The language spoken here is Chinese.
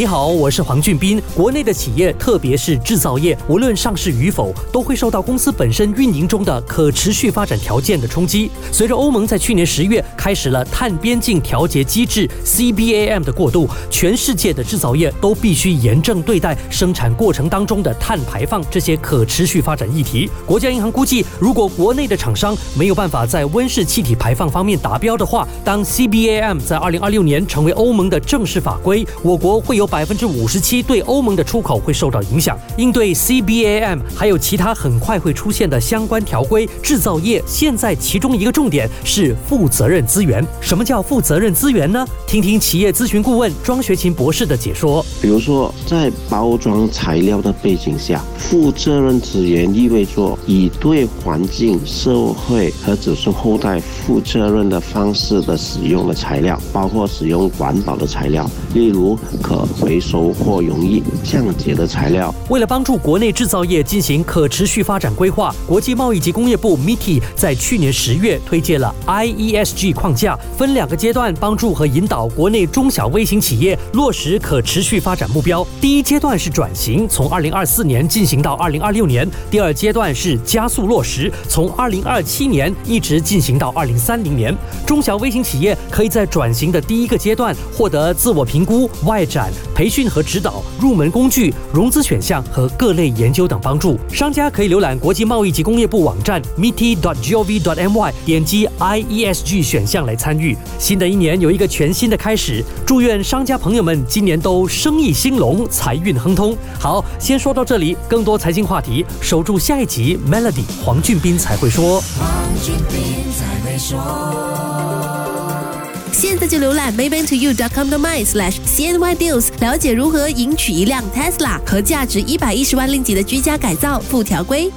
你好，我是黄俊斌。国内的企业，特别是制造业，无论上市与否，都会受到公司本身运营中的可持续发展条件的冲击。随着欧盟在去年十月开始了碳边境调节机制 （CBAM） 的过渡，全世界的制造业都必须严正对待生产过程当中的碳排放这些可持续发展议题。国家银行估计，如果国内的厂商没有办法在温室气体排放方面达标的话，当 CBAM 在二零二六年成为欧盟的正式法规，我国会有百分之五十七对欧盟的出口会受到影响。应对 CBAM 还有其他很快会出现的相关条规，制造业现在其中一个重点是负责任资源。什么叫负责任资源呢？听听企业咨询顾问庄学勤博士的解说。比如说，在包装材料的背景下，负责任资源意味着以对环境、社会和子孙后代负责任的方式的使用的材料，包括使用环保的材料，例如可。回收或容易降解的材料。为了帮助国内制造业进行可持续发展规划，国际贸易及工业部 MITI 在去年十月推介了 IESG 框架，分两个阶段帮助和引导国内中小微型企业落实可持续发展目标。第一阶段是转型，从二零二四年进行到二零二六年；第二阶段是加速落实，从二零二七年一直进行到二零三零年。中小微型企业可以在转型的第一个阶段获得自我评估、外展。培训和指导、入门工具、融资选项和各类研究等帮助。商家可以浏览国际贸易及工业部网站 mit.gov.my，点击 IESG 选项来参与。新的一年有一个全新的开始，祝愿商家朋友们今年都生意兴隆、财运亨通。好，先说到这里，更多财经话题，守住下一集 Melody 黄俊斌才会说。黄俊斌才会说。现在就浏览 maybantoyou.com.my/cnydeals，了解如何赢取一辆 Tesla 和价值一百一十万令吉的居家改造附条规。